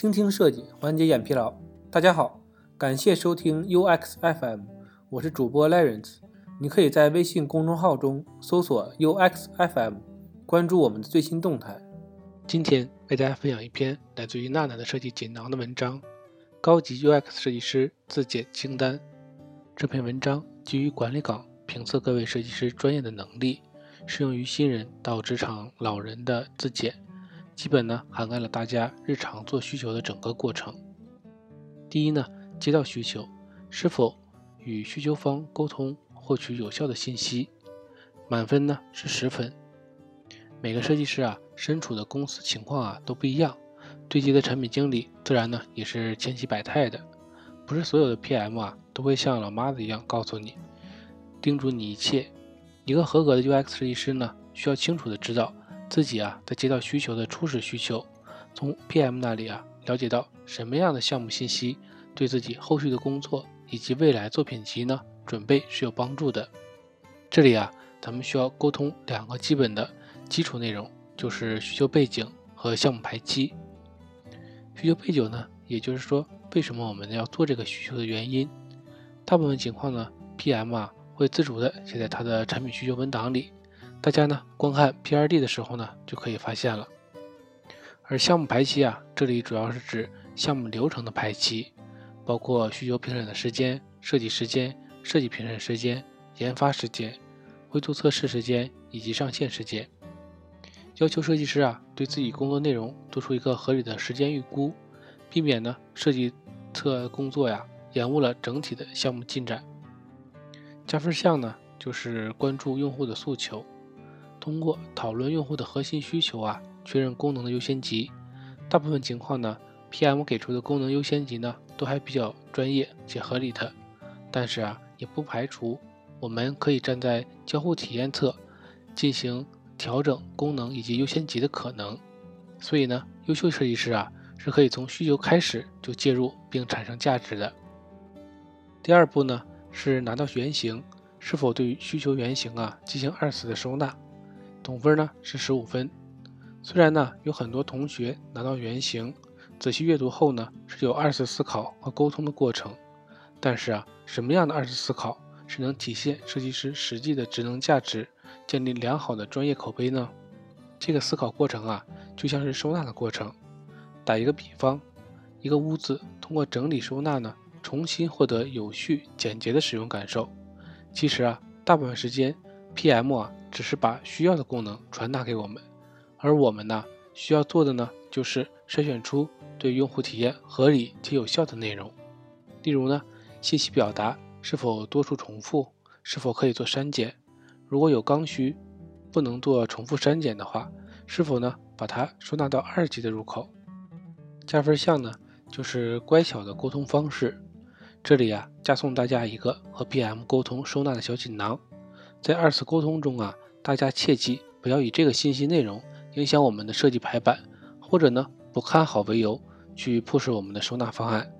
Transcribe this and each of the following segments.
倾听设计，缓解眼疲劳。大家好，感谢收听 UX FM，我是主播 Lawrence。你可以在微信公众号中搜索 UX FM，关注我们的最新动态。今天为大家分享一篇来自于娜娜的设计锦囊的文章：高级 UX 设计师自检清单。这篇文章基于管理岗评测各位设计师专业的能力，适用于新人到职场老人的自检。基本呢涵盖了大家日常做需求的整个过程。第一呢，接到需求，是否与需求方沟通获取有效的信息？满分呢是十分。每个设计师啊，身处的公司情况啊都不一样，对接的产品经理自然呢也是千奇百态的。不是所有的 PM 啊都会像老妈子一样告诉你，叮嘱你一切。一个合格的 UX 设计师呢，需要清楚的知道。自己啊，在接到需求的初始需求，从 PM 那里啊，了解到什么样的项目信息对自己后续的工作以及未来作品集呢准备是有帮助的。这里啊，咱们需要沟通两个基本的基础内容，就是需求背景和项目排期。需求背景呢，也就是说为什么我们要做这个需求的原因。大部分情况呢，PM 啊会自主的写在他的产品需求文档里。大家呢观看 PRD 的时候呢，就可以发现了。而项目排期啊，这里主要是指项目流程的排期，包括需求评审的时间、设计时间、设计评审时间、研发时间、灰度测试时间以及上线时间。要求设计师啊，对自己工作内容做出一个合理的时间预估，避免呢设计测工作呀延误了整体的项目进展。加分项呢，就是关注用户的诉求。通过讨论用户的核心需求啊，确认功能的优先级。大部分情况呢，PM 给出的功能优先级呢，都还比较专业且合理的。但是啊，也不排除我们可以站在交互体验侧进行调整功能以及优先级的可能。所以呢，优秀设计师啊，是可以从需求开始就介入并产生价值的。第二步呢，是拿到原型，是否对需求原型啊进行二次的收纳。总分呢是十五分。虽然呢有很多同学拿到原型，仔细阅读后呢是有二次思考和沟通的过程，但是啊，什么样的二次思考是能体现设计师实际的职能价值，建立良好的专业口碑呢？这个思考过程啊，就像是收纳的过程。打一个比方，一个屋子通过整理收纳呢，重新获得有序简洁的使用感受。其实啊，大部分时间 PM 啊。只是把需要的功能传达给我们，而我们呢，需要做的呢，就是筛选出对用户体验合理且有效的内容。例如呢，信息表达是否多处重复，是否可以做删减？如果有刚需，不能做重复删减的话，是否呢，把它收纳到二级的入口？加分项呢，就是乖巧的沟通方式。这里啊，加送大家一个和 PM 沟通收纳的小锦囊。在二次沟通中啊，大家切记不要以这个信息内容影响我们的设计排版，或者呢不看好为由去 push 我们的收纳方案。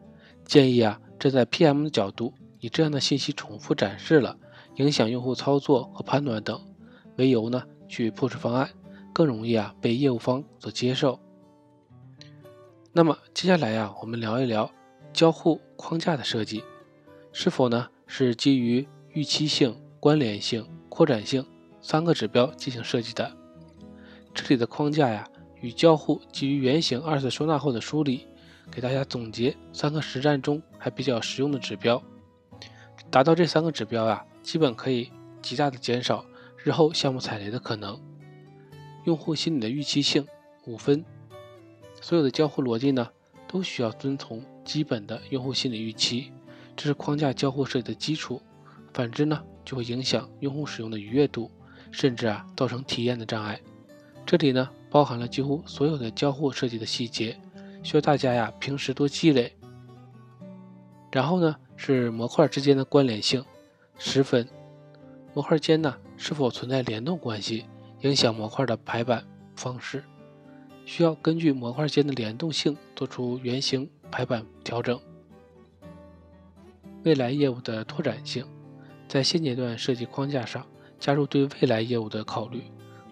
建议啊，站在 PM 的角度，以这样的信息重复展示了，影响用户操作和判断等为由呢去 push 方案，更容易啊被业务方所接受。那么接下来呀，我们聊一聊交互框架的设计，是否呢是基于预期性。关联性、扩展性三个指标进行设计的。这里的框架呀，与交互基于原型二次收纳后的梳理，给大家总结三个实战中还比较实用的指标。达到这三个指标呀，基本可以极大的减少日后项目踩雷的可能。用户心理的预期性五分。所有的交互逻辑呢，都需要遵从基本的用户心理预期，这是框架交互设计的基础。反之呢？就会影响用户使用的愉悦度，甚至啊造成体验的障碍。这里呢包含了几乎所有的交互设计的细节，需要大家呀平时多积累。然后呢是模块之间的关联性，十分。模块间呢是否存在联动关系，影响模块的排版方式，需要根据模块间的联动性做出原型排版调整。未来业务的拓展性。在现阶段设计框架上加入对未来业务的考虑，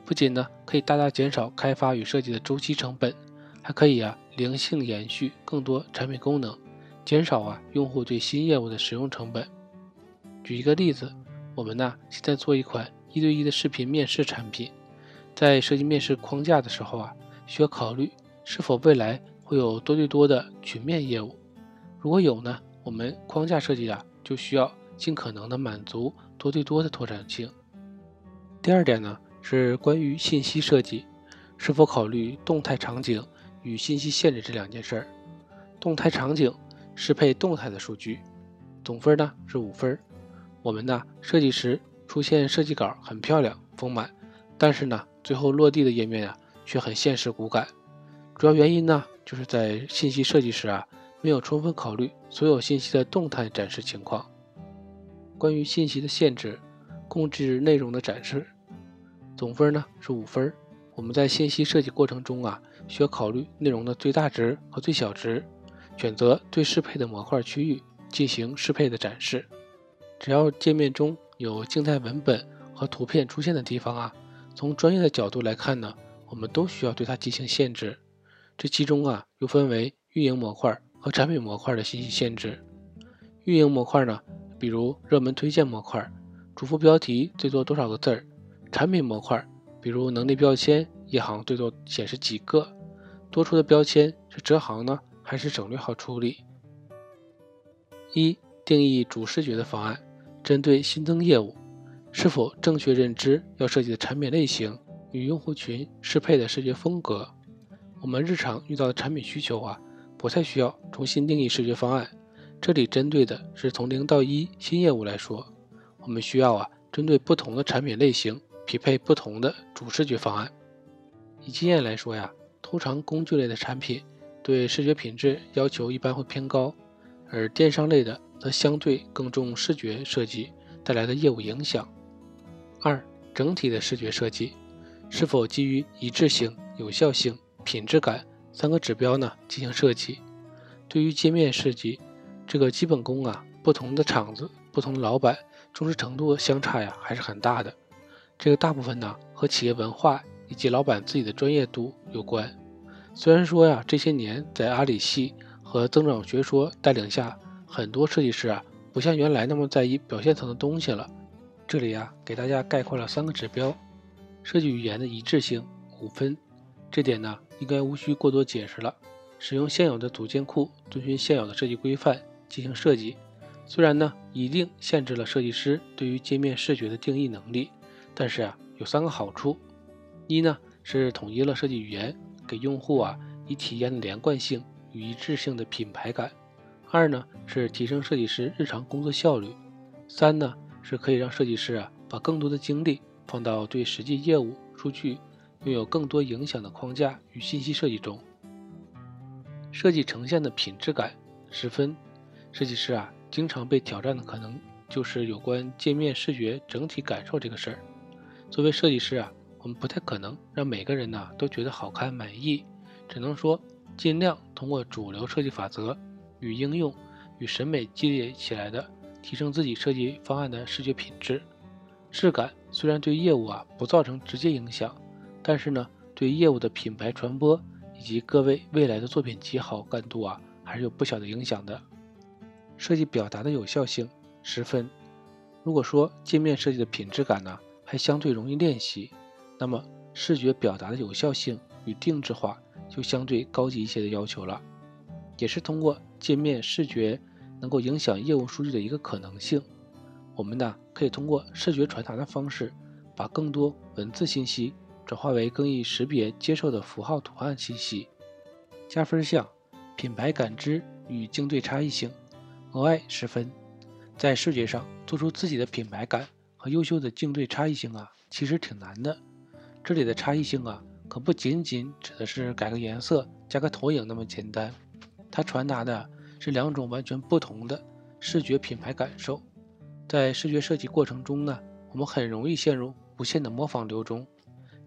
不仅呢可以大大减少开发与设计的周期成本，还可以啊灵性延续更多产品功能，减少啊用户对新业务的使用成本。举一个例子，我们呢现在做一款一对一的视频面试产品，在设计面试框架的时候啊，需要考虑是否未来会有多对多的群面业务。如果有呢，我们框架设计啊就需要尽可能的满足多对多的拓展性。第二点呢是关于信息设计，是否考虑动态场景。与信息限制这两件事儿，动态场景适配动态的数据，总分呢是五分。我们呢设计时出现设计稿很漂亮丰满，但是呢最后落地的页面啊却很现实骨感。主要原因呢就是在信息设计时啊没有充分考虑所有信息的动态展示情况。关于信息的限制，控制内容的展示，总分呢是五分。我们在信息设计过程中啊。需要考虑内容的最大值和最小值，选择最适配的模块区域进行适配的展示。只要界面中有静态文本和图片出现的地方啊，从专业的角度来看呢，我们都需要对它进行限制。这其中啊，又分为运营模块和产品模块的信息限制。运营模块呢，比如热门推荐模块，主副标题最多多少个字儿；产品模块，比如能力标签，一行最多显示几个。多出的标签是折行呢，还是省略号处理？一、定义主视觉的方案，针对新增业务，是否正确认知要设计的产品类型与用户群适配的视觉风格？我们日常遇到的产品需求啊，不太需要重新定义视觉方案。这里针对的是从零到一新业务来说，我们需要啊，针对不同的产品类型匹配不同的主视觉方案。以经验来说呀。通常工具类的产品对视觉品质要求一般会偏高，而电商类的则相对更重视觉设计带来的业务影响。二、整体的视觉设计是否基于一致性、有效性、品质感三个指标呢进行设计？对于界面设计这个基本功啊，不同的厂子、不同的老板重视程度相差呀还是很大的。这个大部分呢和企业文化。以及老板自己的专业度有关。虽然说呀，这些年在阿里系和增长学说带领下，很多设计师啊不像原来那么在意表现层的东西了。这里啊，给大家概括了三个指标：设计语言的一致性五分，这点呢应该无需过多解释了。使用现有的组件库，遵循现有的设计规范进行设计，虽然呢一定限制了设计师对于界面视觉的定义能力，但是啊有三个好处。一呢是统一了设计语言，给用户啊以体验的连贯性与一致性的品牌感；二呢是提升设计师日常工作效率；三呢是可以让设计师啊把更多的精力放到对实际业务数据拥有更多影响的框架与信息设计中。设计呈现的品质感十分，设计师啊经常被挑战的可能就是有关界面视觉整体感受这个事儿。作为设计师啊。我们不太可能让每个人呢都觉得好看满意，只能说尽量通过主流设计法则与应用与审美积累起来的，提升自己设计方案的视觉品质、质感。虽然对业务啊不造成直接影响，但是呢对业务的品牌传播以及各位未来的作品集好感度啊还是有不小的影响的。设计表达的有效性十分。如果说界面设计的品质感呢还相对容易练习。那么，视觉表达的有效性与定制化就相对高级一些的要求了，也是通过界面视觉能够影响业务数据的一个可能性。我们呢可以通过视觉传达的方式，把更多文字信息转化为更易识别接受的符号图案信息。加分项：品牌感知与竞对差异性，额外十分。在视觉上做出自己的品牌感和优秀的竞对差异性啊，其实挺难的。这里的差异性啊，可不仅仅指的是改个颜色、加个投影那么简单，它传达的是两种完全不同的视觉品牌感受。在视觉设计过程中呢，我们很容易陷入无限的模仿流中。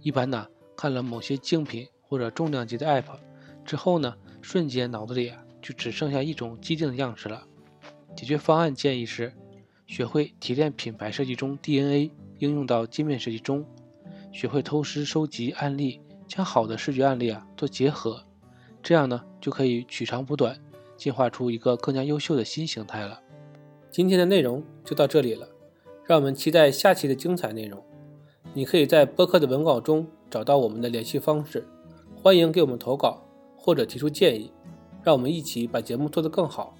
一般呢，看了某些竞品或者重量级的 App 之后呢，瞬间脑子里啊就只剩下一种既定的样式了。解决方案建议是：学会提炼品牌设计中 DNA，应用到界面设计中。学会偷师收集案例，将好的视觉案例啊做结合，这样呢就可以取长补短，进化出一个更加优秀的新形态了。今天的内容就到这里了，让我们期待下期的精彩内容。你可以在播客的文稿中找到我们的联系方式，欢迎给我们投稿或者提出建议，让我们一起把节目做得更好。